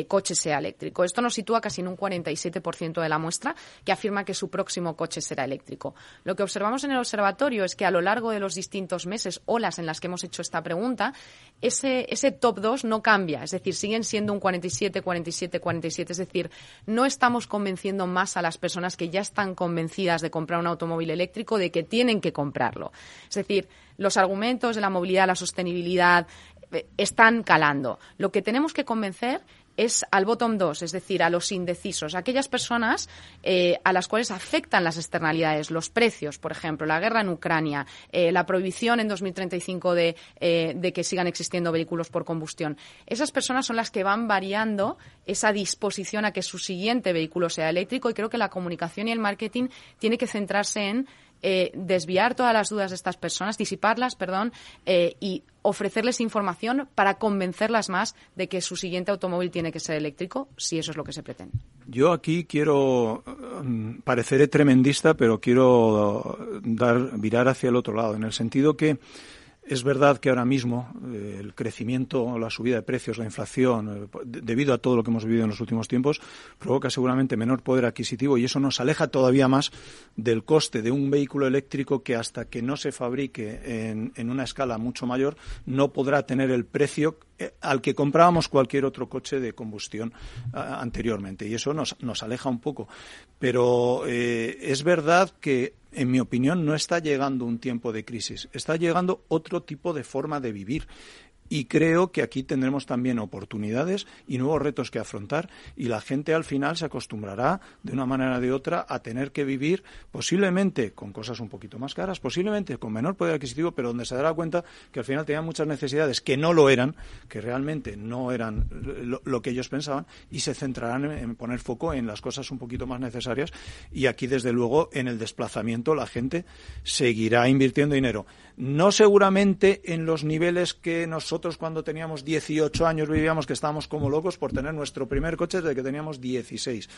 coche sea eléctrico. Esto nos sitúa casi en un 47% de la muestra que afirma que su próximo coche será eléctrico. Lo que observamos en el observatorio es que a lo largo de los distintos meses, olas en las que hemos hecho esta pregunta, ese, ese top 2 no cambia. Es decir, siguen siendo un 47, 47, 47. Es decir, no estamos convenciendo más a las personas que ya están convencidas de comprar un automóvil eléctrico de que tienen que comprarlo. Es decir, los argumentos de la movilidad, la sostenibilidad, eh, están calando. Lo que tenemos que convencer es al bottom 2, es decir, a los indecisos, aquellas personas eh, a las cuales afectan las externalidades, los precios, por ejemplo, la guerra en Ucrania, eh, la prohibición en 2035 de, eh, de que sigan existiendo vehículos por combustión. Esas personas son las que van variando esa disposición a que su siguiente vehículo sea eléctrico y creo que la comunicación y el marketing tiene que centrarse en eh, desviar todas las dudas de estas personas, disiparlas, perdón, eh, y ofrecerles información para convencerlas más de que su siguiente automóvil tiene que ser eléctrico, si eso es lo que se pretende. Yo aquí quiero, mm, pareceré tremendista, pero quiero dar, virar hacia el otro lado, en el sentido que es verdad que ahora mismo eh, el crecimiento, la subida de precios, la inflación, eh, debido a todo lo que hemos vivido en los últimos tiempos, provoca seguramente menor poder adquisitivo y eso nos aleja todavía más del coste de un vehículo eléctrico que hasta que no se fabrique en, en una escala mucho mayor no podrá tener el precio al que comprábamos cualquier otro coche de combustión anteriormente y eso nos, aleja un poco. Pero es verdad que en mi opinión, no está llegando un tiempo de crisis, está llegando otro tipo de forma de vivir. Y creo que aquí tendremos también oportunidades y nuevos retos que afrontar y la gente al final se acostumbrará de una manera o de otra a tener que vivir posiblemente con cosas un poquito más caras, posiblemente con menor poder adquisitivo, pero donde se dará cuenta que al final tenían muchas necesidades que no lo eran, que realmente no eran lo, que ellos pensaban y se centrarán en, poner foco en las cosas un poquito más necesarias y aquí desde luego en el desplazamiento la gente seguirá invirtiendo dinero. No seguramente en los niveles que nosotros cuando teníamos 18 años vivíamos, que estábamos como locos por tener nuestro primer coche desde que teníamos 16.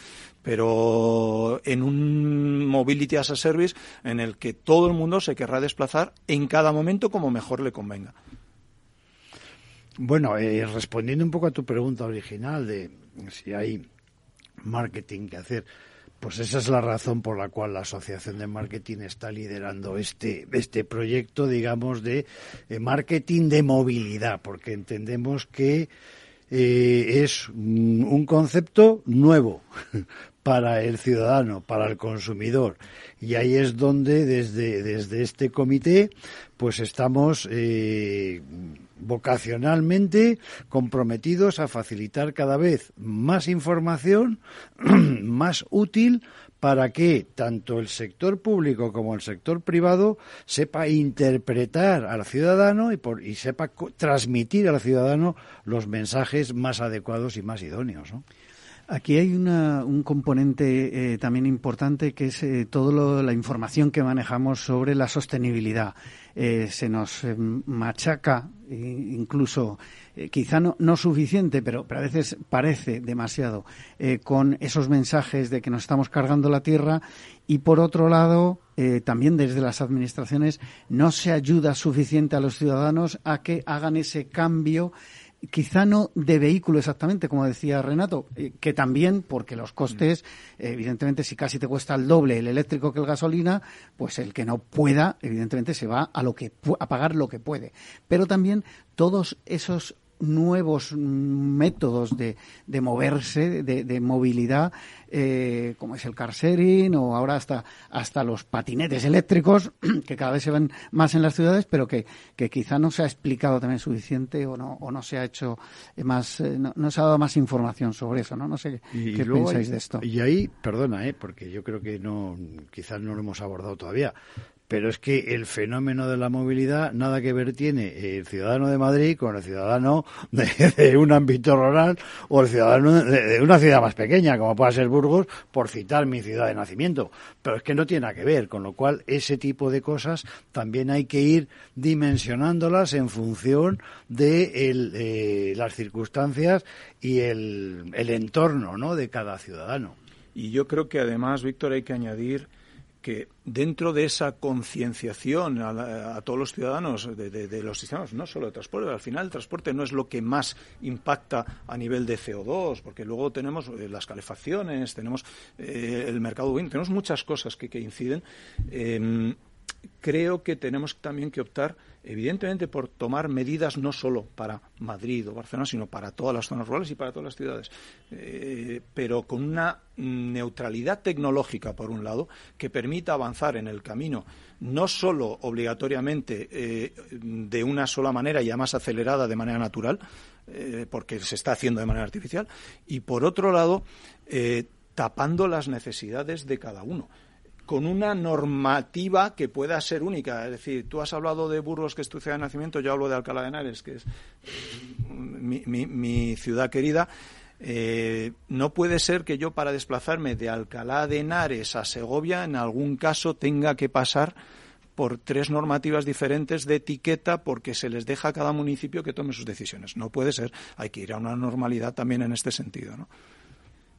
Pero en un Mobility as a Service en el que todo el mundo se querrá desplazar en cada momento como mejor le convenga. Bueno, eh, respondiendo un poco a tu pregunta original de si hay marketing que hacer, pues esa es la razón por la cual la Asociación de Marketing está liderando este, este proyecto, digamos, de eh, marketing de movilidad, porque entendemos que eh, es un concepto nuevo para el ciudadano, para el consumidor. Y ahí es donde desde, desde este comité pues estamos eh, vocacionalmente comprometidos a facilitar cada vez más información más útil para que tanto el sector público como el sector privado sepa interpretar al ciudadano y, por, y sepa transmitir al ciudadano los mensajes más adecuados y más idóneos. Aquí hay un componente eh, también importante que es eh, toda la información que manejamos sobre la sostenibilidad. Eh, se nos machaca incluso quizá no, no suficiente, pero, pero, a veces parece demasiado con esos mensajes de que nos estamos cargando la tierra y por otro lado también desde las administraciones no se ayuda suficiente a los ciudadanos a que hagan ese cambio quizá no de vehículo exactamente, como decía Renato, eh, que también, porque los costes, evidentemente, si casi te cuesta el doble el eléctrico que el gasolina, pues el que no pueda, evidentemente, se va a lo que a pagar lo que puede. Pero también todos esos nuevos métodos de, de moverse, de, de movilidad, eh, como es el car sharing o ahora hasta, hasta los patinetes eléctricos, que cada vez se ven más en las ciudades, pero que, que quizá no se ha explicado también suficiente o no, o no se ha hecho más, eh, no, se ha dado más información sobre eso, ¿no? No sé qué pensáis de esto. Y ahí, perdona, ¿eh? porque yo creo que no, quizás no lo hemos abordado todavía, pero es que el fenómeno de la movilidad nada que ver tiene el ciudadano de Madrid con el ciudadano de, un ámbito rural o el ciudadano de, una ciudad más pequeña, como pueda ser Burgos, por citar mi ciudad de nacimiento. Pero es que no tiene nada que ver, con lo cual ese tipo de cosas también hay que ir dimensionándolas en función de eh, las circunstancias y el, el entorno ¿no? de cada ciudadano. Y yo creo que además, Víctor, hay que añadir que dentro de esa concienciación a, todos los ciudadanos de, los sistemas, no solo de transporte, al final el transporte no es lo que más impacta a nivel de CO2, porque luego tenemos eh, las calefacciones, tenemos eh, el mercado tenemos muchas cosas que, inciden. Em, creo que tenemos también que optar evidentemente por tomar medidas no solo para Madrid o Barcelona, sino para todas las zonas rurales y para todas las ciudades, eh, pero con una neutralidad tecnológica, por un lado, que permita avanzar en el camino, no solo obligatoriamente eh, de una sola manera y además acelerada de manera natural, eh, porque se está haciendo de manera artificial, y por otro lado, tapando las necesidades de cada uno con una normativa que pueda ser única. Es decir, tú has hablado de Burgos, que es tu ciudad de nacimiento, yo hablo de Alcalá de Henares, que es mi, ciudad querida. Eh, no puede ser que yo para desplazarme de Alcalá de Henares a Segovia, en algún caso, tenga que pasar por tres normativas diferentes de etiqueta porque se les deja a cada municipio que tome sus decisiones. No puede ser. Hay que ir a una normalidad también en este sentido. ¿no?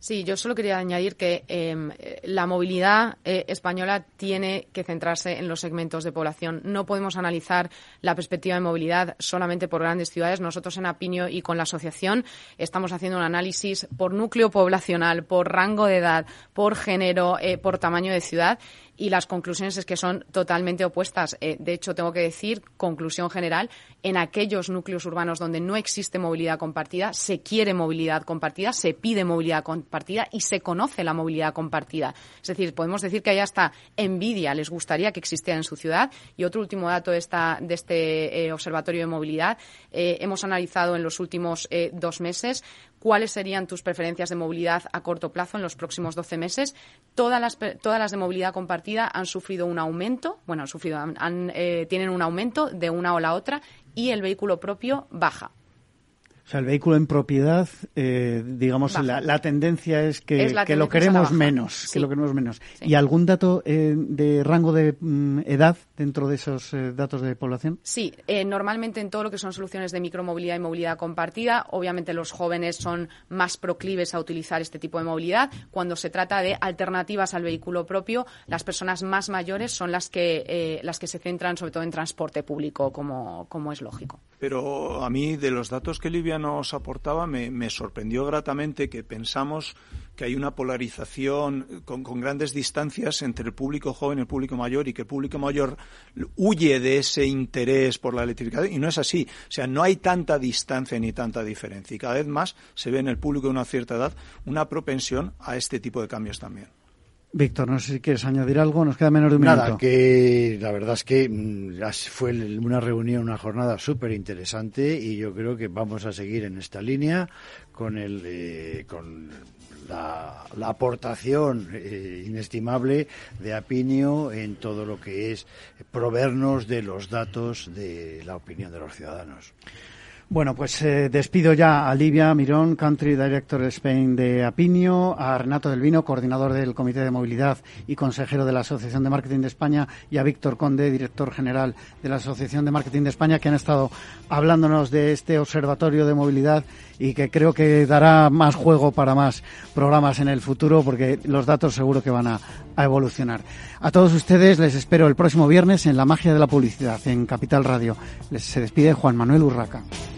Sí, yo solo quería añadir que em, la movilidad eh, española tiene que centrarse en los segmentos de población. No podemos analizar la perspectiva de movilidad solamente por grandes ciudades. Nosotros en Apinio y con la asociación estamos haciendo un análisis por núcleo poblacional, por rango de edad, por género, eh, por tamaño de ciudad y las conclusiones es que son totalmente opuestas. Eh, de hecho, tengo que decir, conclusión general, en aquellos núcleos urbanos donde no existe movilidad compartida, se quiere movilidad compartida, se pide movilidad compartida y se conoce la movilidad compartida. Es decir, podemos decir que hay hasta envidia, les gustaría que existiera en su ciudad. Y otro último dato de, esta, de este eh, Observatorio de Movilidad, eh, hemos analizado en los últimos dos meses cuáles serían tus preferencias de movilidad a corto plazo en los próximos 12 meses. Todas las, todas las de movilidad compartida han sufrido un aumento, bueno, han sufrido, eh, tienen un aumento de una o la otra y el vehículo propio baja. O sea, el vehículo en propiedad, eh, digamos, la, tendencia es que, lo queremos menos, que lo queremos menos. ¿Y algún dato eh, de rango de mm, edad dentro de esos eh, datos de población? Sí, normalmente en todo lo que son soluciones de micromovilidad y movilidad compartida, obviamente los jóvenes son más proclives a utilizar este tipo de movilidad. Cuando se trata de alternativas al vehículo propio, las personas más mayores son las que las que se centran sobre todo en transporte público, como, como es lógico. Pero a mí de los datos que Livia nos aportaba, me, sorprendió gratamente que pensamos que hay una polarización con, grandes distancias entre el público joven y el público mayor y que el público mayor huye de ese interés por la electrificación y no es así. O sea, no hay tanta distancia ni tanta diferencia y cada vez más se ve en el público de una cierta edad una propensión a este tipo de cambios también. Víctor, no sé si quieres añadir algo, nos queda menos de un minuto. Nada, que la verdad es que mm, fue una reunión, una jornada súper interesante y yo creo que vamos a seguir en esta línea con el eh, con la, aportación eh, inestimable de Apinio en todo lo que es proveernos de los datos de la opinión de los ciudadanos. Bueno, pues eh, despido ya a Livia Mirón, Country Director Spain de Apinio, a Renato del Vino, coordinador del Comité de Movilidad y consejero de la Asociación de Marketing de España, y a Víctor Conde, director general de la Asociación de Marketing de España, que han estado hablándonos de este observatorio de movilidad y que creo que dará más juego para más programas en el futuro porque los datos seguro que van a, evolucionar. A todos ustedes les espero el próximo viernes en La Magia de la Publicidad, en Capital Radio. Les se despide Juan Manuel Urraca.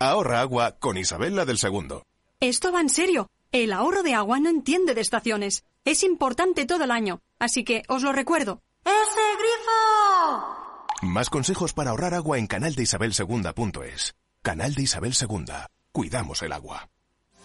Ahorra agua con Isabel del Segundo. Esto va en serio. El ahorro de agua no entiende de estaciones. Es importante todo el año. Así que os lo recuerdo. ¡Ese grifo! Más consejos para ahorrar agua en canaldeisabelsegunda.es. Canal de Isabel Segunda. Cuidamos el agua.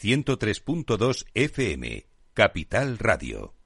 103.2 FM, Capital Radio.